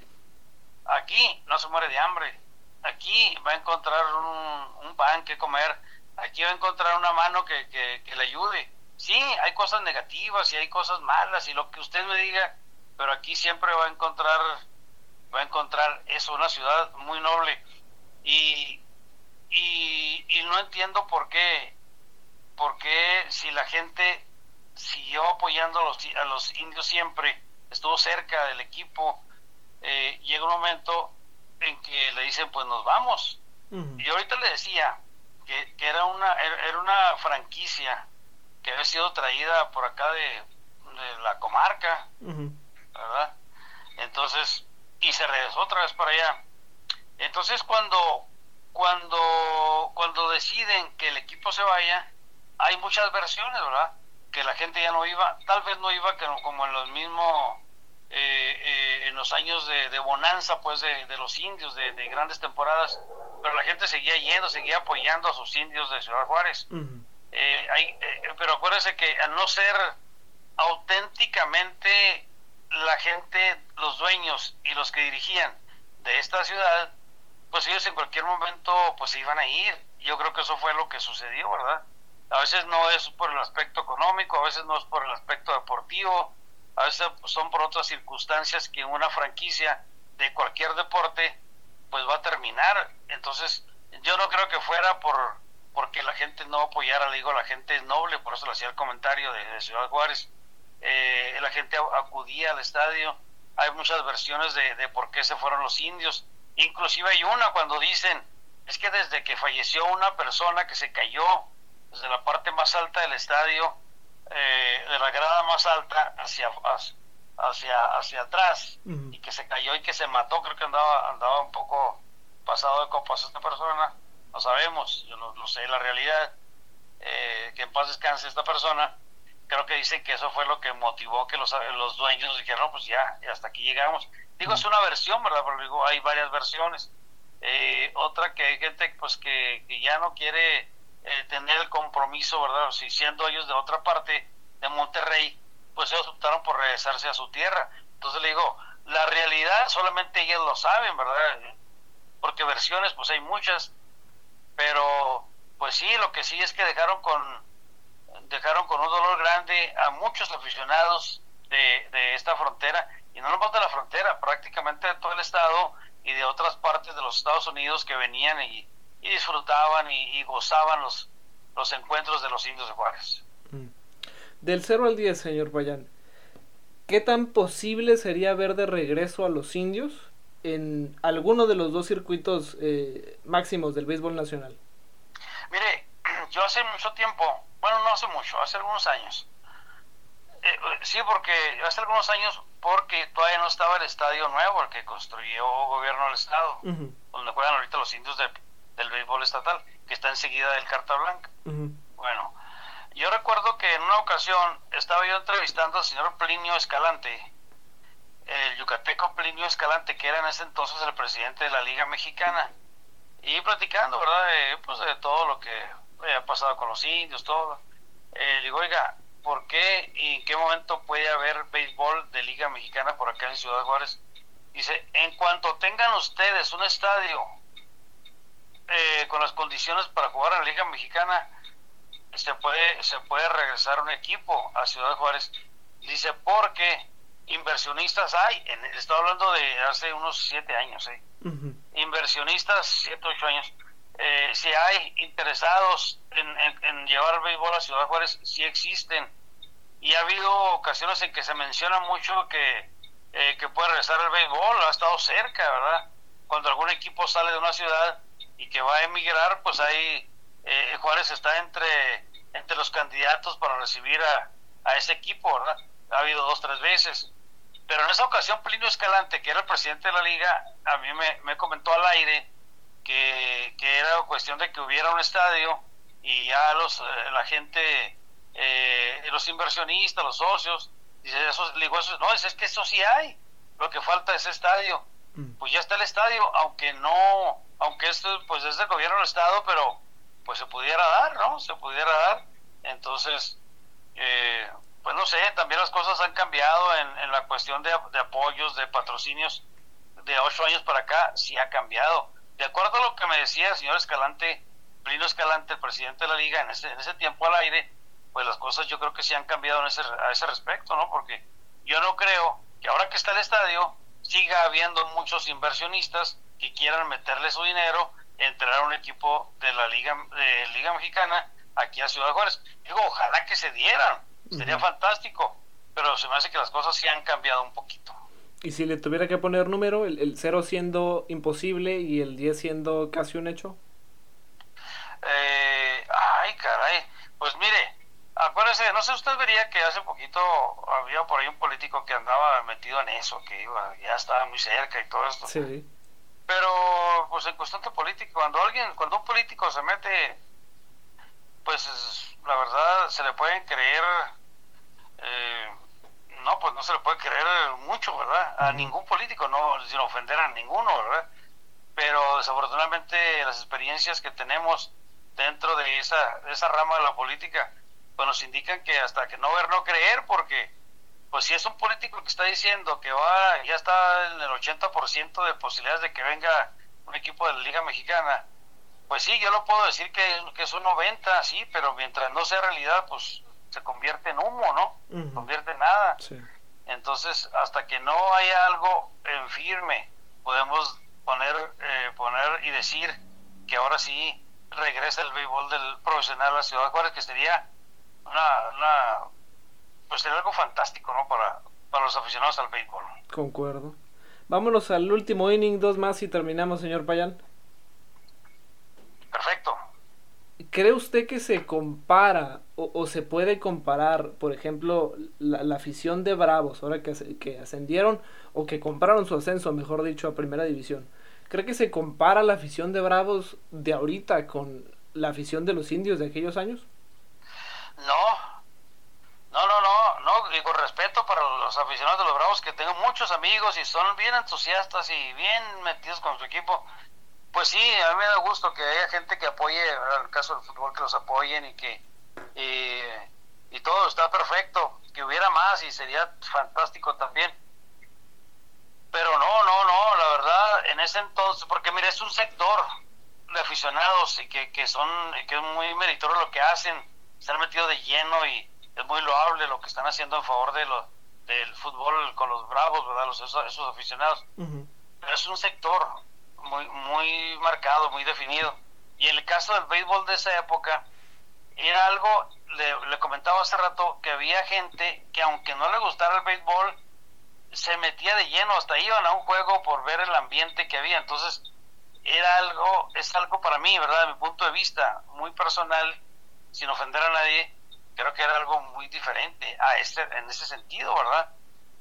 aquí no se muere de hambre. Aquí va a encontrar un, pan que comer, aquí va a encontrar una mano que, que, le ayude. Sí, hay cosas negativas y hay cosas malas y lo que usted me diga, pero aquí siempre va a encontrar va a encontrar eso, una ciudad muy noble. Y y, no entiendo por qué, por qué si la gente siguió apoyando a los, a los indios siempre, estuvo cerca del equipo, eh, llega un momento en que le dicen pues nos vamos. Y ahorita le decía que, era, una, era una franquicia que había sido traída por acá de, la comarca, ¿verdad? Entonces, y se regresó otra vez para allá. Entonces cuando cuando, cuando deciden que el equipo se vaya, hay muchas versiones, ¿verdad? Que la gente ya no iba, tal vez no iba como en los mismos, eh, eh, en los años de, bonanza, pues, de, los indios, de, grandes temporadas, pero la gente seguía yendo, seguía apoyando a sus indios de Ciudad Juárez. Eh, hay, pero acuérdense que al no ser auténticamente la gente, los dueños y los que dirigían de esta ciudad, pues ellos en cualquier momento pues se iban a ir. Yo creo que eso fue lo que sucedió, ¿verdad? A veces no es por el aspecto económico, a veces no es por el aspecto deportivo, a veces son por otras circunstancias que una franquicia de cualquier deporte pues va a terminar. Entonces, yo no creo que fuera por porque la gente no apoyara, le digo, la gente es noble, por eso le hacía el comentario de, Ciudad Juárez. Eh, la gente acudía al estadio, hay muchas versiones de, de por qué se fueron los indios Inclusive hay una cuando dicen, es que desde que falleció una persona que se cayó desde la parte más alta del estadio, eh, de la grada más alta hacia, hacia, hacia atrás, y que se cayó y que se mató, creo que andaba, andaba un poco pasado de copas esta persona, no sabemos, yo no, sé la realidad, eh, que en paz descanse esta persona, creo que dicen que eso fue lo que motivó que los, los dueños dijeron, pues ya, hasta aquí llegamos. Digo, es una versión, ¿verdad? Pero digo, hay varias versiones. Eh, otra que hay gente pues que, ya no quiere eh, tener el compromiso, ¿verdad? Si siendo ellos de otra parte de Monterrey, pues ellos optaron por regresarse a su tierra. Entonces le digo, la realidad solamente ellos lo saben, ¿verdad? Porque versiones pues hay muchas, pero pues sí, lo que sí es que dejaron con dejaron con un dolor grande a muchos aficionados de, de esta frontera y no nomás de la frontera, prácticamente de todo el estado y de otras partes de los Estados Unidos que venían y, disfrutaban y, gozaban los, los encuentros de los indios de Juárez. Mm. Del 0 al 10, señor Payán, ¿qué tan posible sería ver de regreso a los indios en alguno de los dos circuitos eh, máximos del béisbol nacional? Mire, yo hace mucho tiempo, bueno, no hace mucho, hace algunos años, eh, sí, porque hace algunos años, porque todavía no estaba el estadio nuevo, el que construyó gobierno del estado, donde juegan ahorita los indios del béisbol estatal, que está enseguida del Carta Blanca. Bueno, yo recuerdo que en una ocasión estaba yo entrevistando al señor Plinio Escalante, el yucateco Plinio Escalante, que era en ese entonces el presidente de la Liga Mexicana, y platicando, ¿verdad?, de, pues de todo lo que había pasado con los indios, todo. Eh, digo, oiga, por qué y en qué momento puede haber béisbol de Liga Mexicana por acá en Ciudad Juárez. Dice, en cuanto tengan ustedes un estadio eh, con las condiciones para jugar a la Liga Mexicana, se puede, se puede regresar un equipo a Ciudad Juárez. Dice, porque inversionistas hay, en, hablando de hace unos siete años, ¿eh? inversionistas, siete, ocho años, eh, si hay interesados en, en, llevar el béisbol a Ciudad Juárez, sí existen. Y ha habido ocasiones en que se menciona mucho que, eh, que puede regresar al béisbol, ha estado cerca, ¿verdad? Cuando algún equipo sale de una ciudad y que va a emigrar, pues ahí eh, Juárez está entre, entre los candidatos para recibir a, a ese equipo, ¿verdad? Ha habido dos, tres veces. Pero en esa ocasión, Plinio Escalante, que era el presidente de la liga, a mí me, me comentó al aire que, que, era cuestión de que hubiera un estadio y ya los, eh, la gente, eh, los inversionistas, los socios, dice, eso, digo, eso, no, es, es que eso sí hay, lo que falta es estadio. Mm. Pues ya está el estadio, aunque no, aunque esto pues es del gobierno del estado, pero pues se pudiera dar, ¿no? Se pudiera dar. Entonces, eh, pues no sé, también las cosas han cambiado en, en la cuestión de, de, apoyos, de patrocinios de ocho años para acá, sí ha cambiado. De acuerdo a lo que me decía el señor Escalante, Plino Escalante, el presidente de la liga, en ese, en ese tiempo al aire, pues las cosas yo creo que sí han cambiado en ese, a ese respecto, ¿no? Porque yo no creo que ahora que está el estadio, siga habiendo muchos inversionistas que quieran meterle su dinero, entrar a un equipo de la liga, de liga mexicana aquí a Ciudad Juárez. Digo, ojalá que se dieran, sería fantástico, pero se me hace que las cosas sí han cambiado un poquito. ¿Y si le tuviera que poner número, el, el 0 siendo imposible y el 10 siendo casi un hecho? Eh, ay, caray. Pues mire, acuérdese, no sé, usted vería que hace poquito había por ahí un político que andaba metido en eso, que iba, ya estaba muy cerca y todo esto. Sí. Pero, pues en cuestión de político, cuando alguien, cuando un político se mete, pues la verdad se le pueden creer, eh, no, pues no se le puede creer mucho, ¿verdad? A ningún político, no, sin ofender a ninguno, ¿verdad? Pero desafortunadamente las experiencias que tenemos dentro de esa, de esa rama de la política, pues nos indican que hasta que no ver, no creer, porque pues si es un político que está diciendo que va, ya está en el 80% de posibilidades de que venga un equipo de la Liga Mexicana, pues sí, yo lo puedo decir que, que es un 90, sí, pero mientras no sea realidad, pues se convierte en humo, ¿no? Se convierte en nada. Sí. Entonces, hasta que no haya algo en firme, podemos poner, eh, poner y decir que ahora sí regresa el béisbol del profesional a la ciudad de Juárez, que sería una, una pues sería algo fantástico, ¿no? Para, para los aficionados al béisbol. Concuerdo. Vámonos al último inning, dos más y terminamos, señor Payán. Perfecto. ¿Cree usted que se compara o, o se puede comparar, por ejemplo, la, la, afición de Bravos, ahora que, que ascendieron o que compraron su ascenso, mejor dicho, a Primera División? ¿Cree que se compara la afición de Bravos de ahorita con la afición de los indios de aquellos años? No, no, no, no, no, y con respeto para los aficionados de los Bravos, que tengo muchos amigos y son bien entusiastas y bien metidos con su equipo. Pues sí, a mí me da gusto que haya gente que apoye, en el caso del fútbol, que los apoyen y que y, y todo está perfecto, que hubiera más y sería fantástico también. Pero no, no, no, la verdad, en ese entonces, porque mire, es un sector de aficionados y que, que son, que es muy meritorio lo que hacen, se han metido de lleno y es muy loable lo que están haciendo en favor de lo, del fútbol con los bravos, ¿verdad? Los, esos, esos aficionados. Uh -huh. Pero es un sector muy, muy marcado, muy definido. Y en el caso del béisbol de esa época, era algo, le, le comentaba hace rato, que había gente que aunque no le gustara el béisbol, se metía de lleno, hasta iban a un juego por ver el ambiente que había. Entonces, era algo, es algo para mí, ¿verdad? De mi punto de vista, muy personal, sin ofender a nadie, creo que era algo muy diferente a este, en ese sentido, ¿verdad?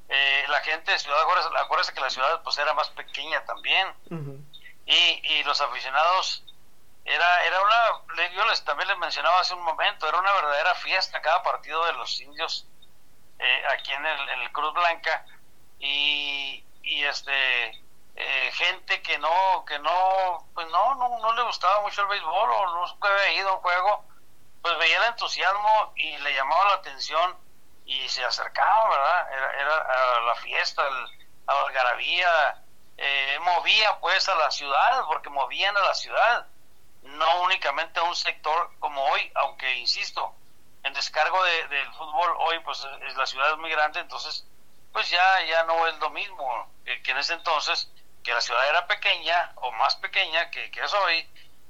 Eh, la gente de Ciudad Juárez, acuérdense que la ciudad pues era más pequeña también, uh -huh. y, y los aficionados, era, era una, yo les, también les mencionaba hace un momento, era una verdadera fiesta cada partido de los indios eh, aquí en el, en el Cruz Blanca, y, y este eh, gente que no que no pues no, no no le gustaba mucho el béisbol o no había ido a un juego pues veía el entusiasmo y le llamaba la atención y se acercaba verdad era, era a la fiesta el, a la algarabía eh, movía pues a la ciudad porque movían a la ciudad no únicamente a un sector como hoy aunque insisto en descargo de, del fútbol hoy pues es, la ciudad es muy grande entonces pues ya, ya no es lo mismo que, que, en ese entonces, que la ciudad era pequeña o más pequeña que, que es hoy,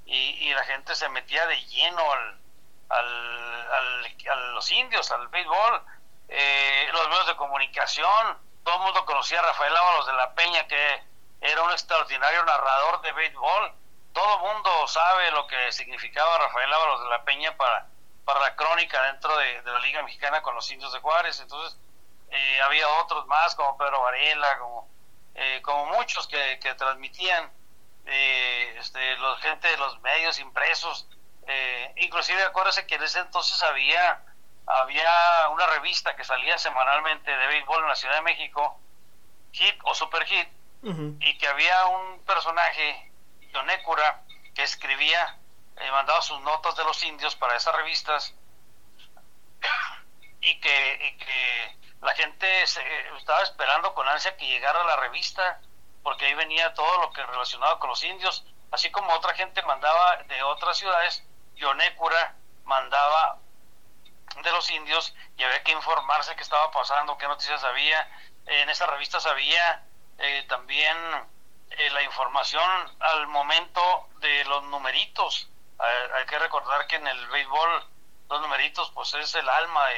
y, y, la gente se metía de lleno al, al, al a los indios, al béisbol, eh, los medios de comunicación, todo el mundo conocía a Rafael Ábalos de la Peña, que era un extraordinario narrador de béisbol. Todo el mundo sabe lo que significaba Rafael Ábalos de la Peña para, para la crónica dentro de, la Liga Mexicana con los indios de Juárez. Entonces, eh, había otros más, como Pedro Varela, como, eh, como muchos que, que transmitían, eh, este, los, gente de los medios impresos. inclusive, acuérdese que en ese entonces había había una revista que salía semanalmente de béisbol en la Ciudad de México, Hit o Super Hit, y que había un personaje, Yonécura, que escribía, eh, mandaba sus notas de los indios para esas revistas, y que, que la gente estaba esperando con ansia que llegara la revista, porque ahí venía todo lo que relacionado con los indios, así como otra gente mandaba de otras ciudades, Yonécura mandaba de los indios y había que informarse qué estaba pasando, qué noticias había. En esa revista había eh, también eh, la información al momento de los numeritos. hay que recordar que en el béisbol los numeritos pues es el alma,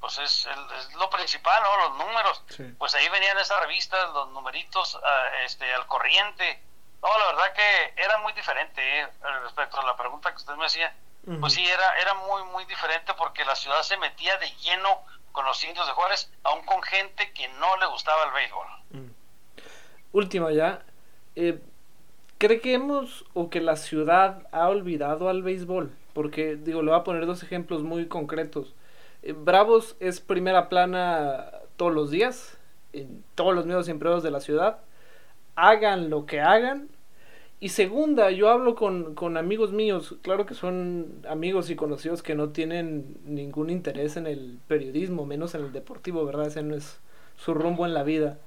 pues es, lo principal, ¿no? Los números. Pues ahí venían esas revistas, los numeritos ah, este, al corriente. No, la verdad que era muy diferente eh, respecto a la pregunta que usted me hacía pues sí, era, era muy, muy diferente porque la ciudad se metía de lleno con los indios de Juárez, aún con gente que no le gustaba el béisbol. Última ya, eh, ¿cree que hemos o que la ciudad ha olvidado al béisbol? Porque, digo, le voy a poner dos ejemplos muy concretos. Eh, Bravos es primera plana todos los días, en todos los medios y empleados de la ciudad. Hagan lo que hagan, y segunda, yo hablo con, con, amigos míos, claro que son amigos y conocidos que no tienen ningún interés en el periodismo, menos en el deportivo, ¿verdad? Ese no es su rumbo en la vida.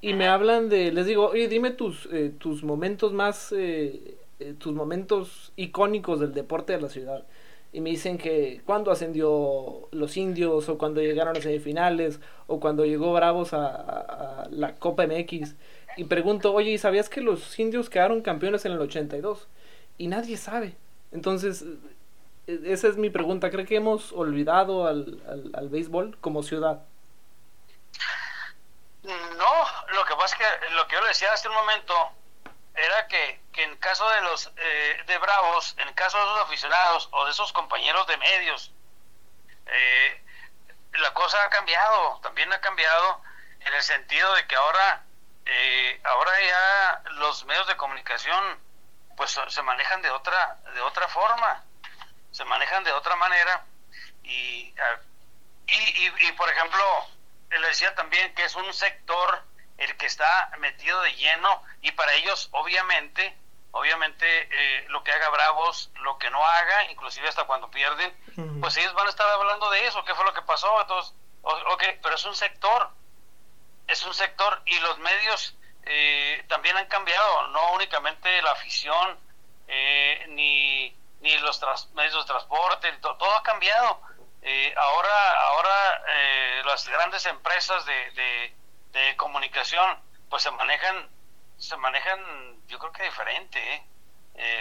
Y me hablan de, les digo, oye, dime tus, eh, tus momentos más, eh, eh, tus momentos icónicos del deporte de la ciudad. Y me dicen que cuando ascendió los indios, o cuando llegaron a semifinales, o cuando llegó Bravos a, la Copa MX y pregunto, oye, ¿y sabías que los indios quedaron campeones en el 82? Y nadie sabe. Entonces, e, esa es mi pregunta. ¿Cree que hemos olvidado al, al, béisbol como ciudad? No, lo que pasa es que lo que yo le decía hace un momento era que, que en caso de los eh, de Bravos, en caso de los aficionados o de esos compañeros de medios, eh, la cosa ha cambiado, también ha cambiado en el sentido de que ahora eh, ahora ya los medios de comunicación pues se manejan de otra de otra forma se manejan de otra manera y, ah, y, por ejemplo le decía también que es un sector el que está metido de lleno y para ellos obviamente obviamente eh, lo que haga Bravos lo que no haga inclusive hasta cuando pierden pues ellos van a estar hablando de eso qué fue lo que pasó entonces ok pero es un sector es un sector y los medios eh, también han cambiado, no únicamente la afición, eh, ni, ni los medios de transporte, todo, ha cambiado. Eh, ahora ahora las grandes empresas de, de, comunicación pues se manejan se manejan yo creo que diferente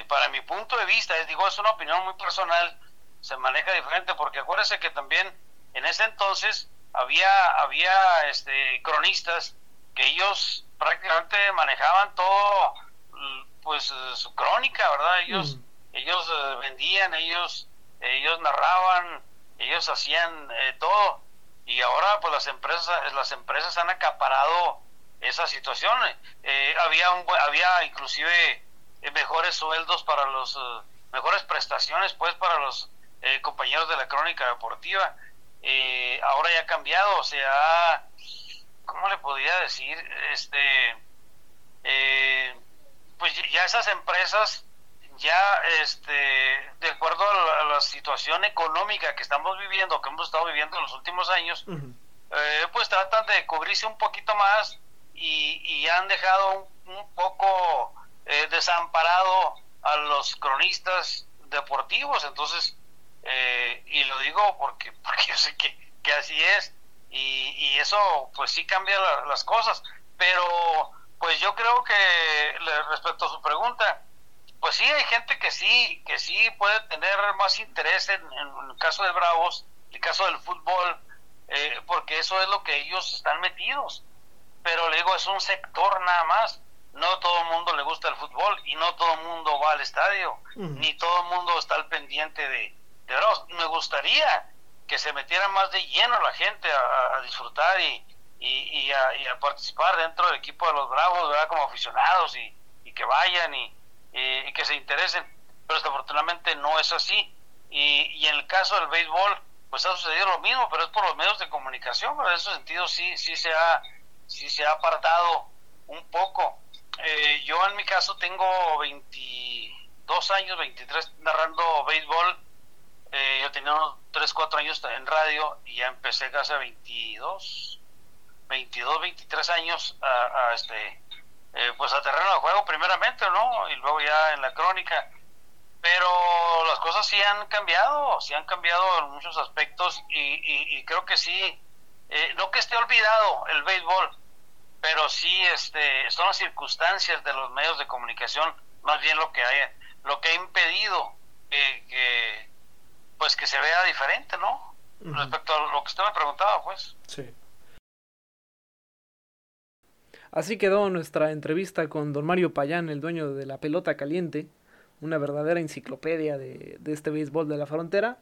para mi punto de vista es digo es una opinión muy personal se maneja diferente porque acuérdense que también en ese entonces había, había este, cronistas que ellos prácticamente manejaban todo, pues su crónica, ¿verdad? Ellos, ellos eh, vendían, ellos, ellos narraban, ellos hacían eh, todo y ahora pues las empresas, las empresas han acaparado esa situación. Eh, había un, había inclusive mejores sueldos para los, mejores prestaciones pues para los compañeros de la crónica deportiva eh, ahora ya ha cambiado, o sea, ¿cómo le podría decir? Este, eh, pues ya esas empresas, ya este, de acuerdo a la, situación económica que estamos viviendo, que hemos estado viviendo en los últimos años, eh, pues tratan de cubrirse un poquito más y, han dejado un, poco desamparado a los cronistas deportivos, entonces eh, y lo digo porque, porque yo sé que, así es y, y, eso pues sí cambia las cosas. Pero pues yo creo que respecto a su pregunta pues sí hay gente que sí que sí puede tener más interés en, el caso de Bravos el caso del fútbol eh, porque eso es lo que ellos están metidos pero le digo, es un sector nada más. No todo el mundo le gusta el fútbol y no todo el mundo va al estadio, ni todo el mundo está al pendiente de, de Me gustaría que se metiera más de lleno la gente a, disfrutar y, y, a, participar dentro del equipo de los Bravos, ¿verdad? Como aficionados y, que vayan y, y, que se interesen. Pero desafortunadamente no es así. Y, en el caso del béisbol, pues ha sucedido lo mismo, pero es por los medios de comunicación. Pero en ese sentido sí, sí, se, ha, sí se ha apartado un poco. Eh, yo en mi caso tengo 22 años, 23 narrando béisbol. Eh, yo tenía unos 3, 4 años en radio y ya empecé hace 22, 22, 23 años a, este, eh, pues a terreno de juego primeramente, ¿no? Y luego ya en la crónica. Pero las cosas sí han cambiado, sí han cambiado en muchos aspectos y, y, creo que sí, eh, no que esté olvidado el béisbol, pero sí este, son las circunstancias de los medios de comunicación más bien lo que hay, lo que ha impedido que, pues que se vea diferente, ¿no? Respecto a lo que usted me preguntaba, pues. Sí. Así quedó nuestra entrevista con don Mario Payán, el dueño de la pelota caliente, una verdadera enciclopedia de, este béisbol de la frontera,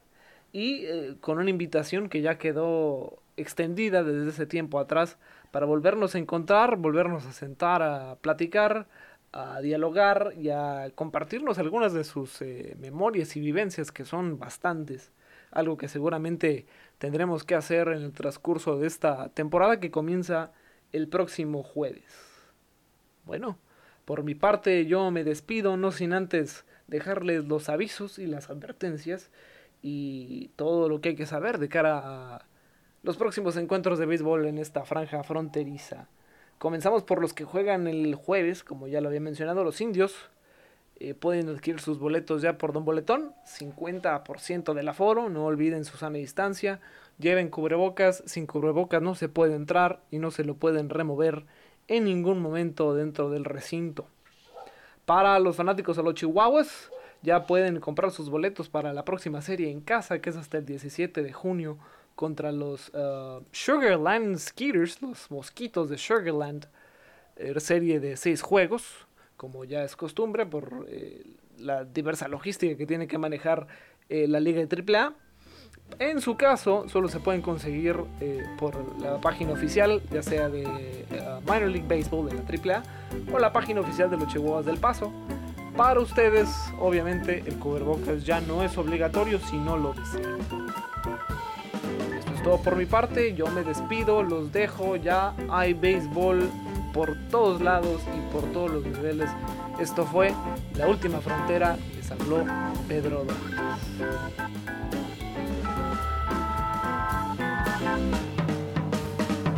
y eh, con una invitación que ya quedó extendida desde ese tiempo atrás para volvernos a encontrar, volvernos a sentar a platicar, a dialogar y a compartirnos algunas de sus eh, memorias y vivencias que son bastantes, algo que seguramente tendremos que hacer en el transcurso de esta temporada que comienza el próximo jueves. Bueno, por mi parte yo me despido, no sin antes dejarles los avisos y las advertencias y todo lo que hay que saber de cara a los próximos encuentros de béisbol en esta franja fronteriza. Comenzamos por los que juegan el jueves, como ya lo había mencionado, los indios. Eh, pueden adquirir sus boletos ya por Don Boletón, 50% del aforo, no olviden su sana distancia, lleven cubrebocas, sin cubrebocas no se puede entrar y no se lo pueden remover en ningún momento dentro del recinto. Para los fanáticos de los Chihuahuas, ya pueden comprar sus boletos para la próxima serie en casa, que es hasta el 17 de junio contra los uh, Sugarland Skeeters, los mosquitos de Sugarland, eh, serie de seis juegos, como ya es costumbre por eh, la diversa logística que tiene que manejar eh, la liga de AAA. En su caso, solo se pueden conseguir por la página oficial, ya sea de uh, Minor League Baseball de la AAA o la página oficial de los Chihuahuas del Paso. Para ustedes, obviamente, el cubrebocas ya no es obligatorio si no lo desean todo por mi parte, yo me despido, los dejo, ya hay béisbol por todos lados y por todos los niveles. Esto fue La Última Frontera, les habló Pedro Domínguez.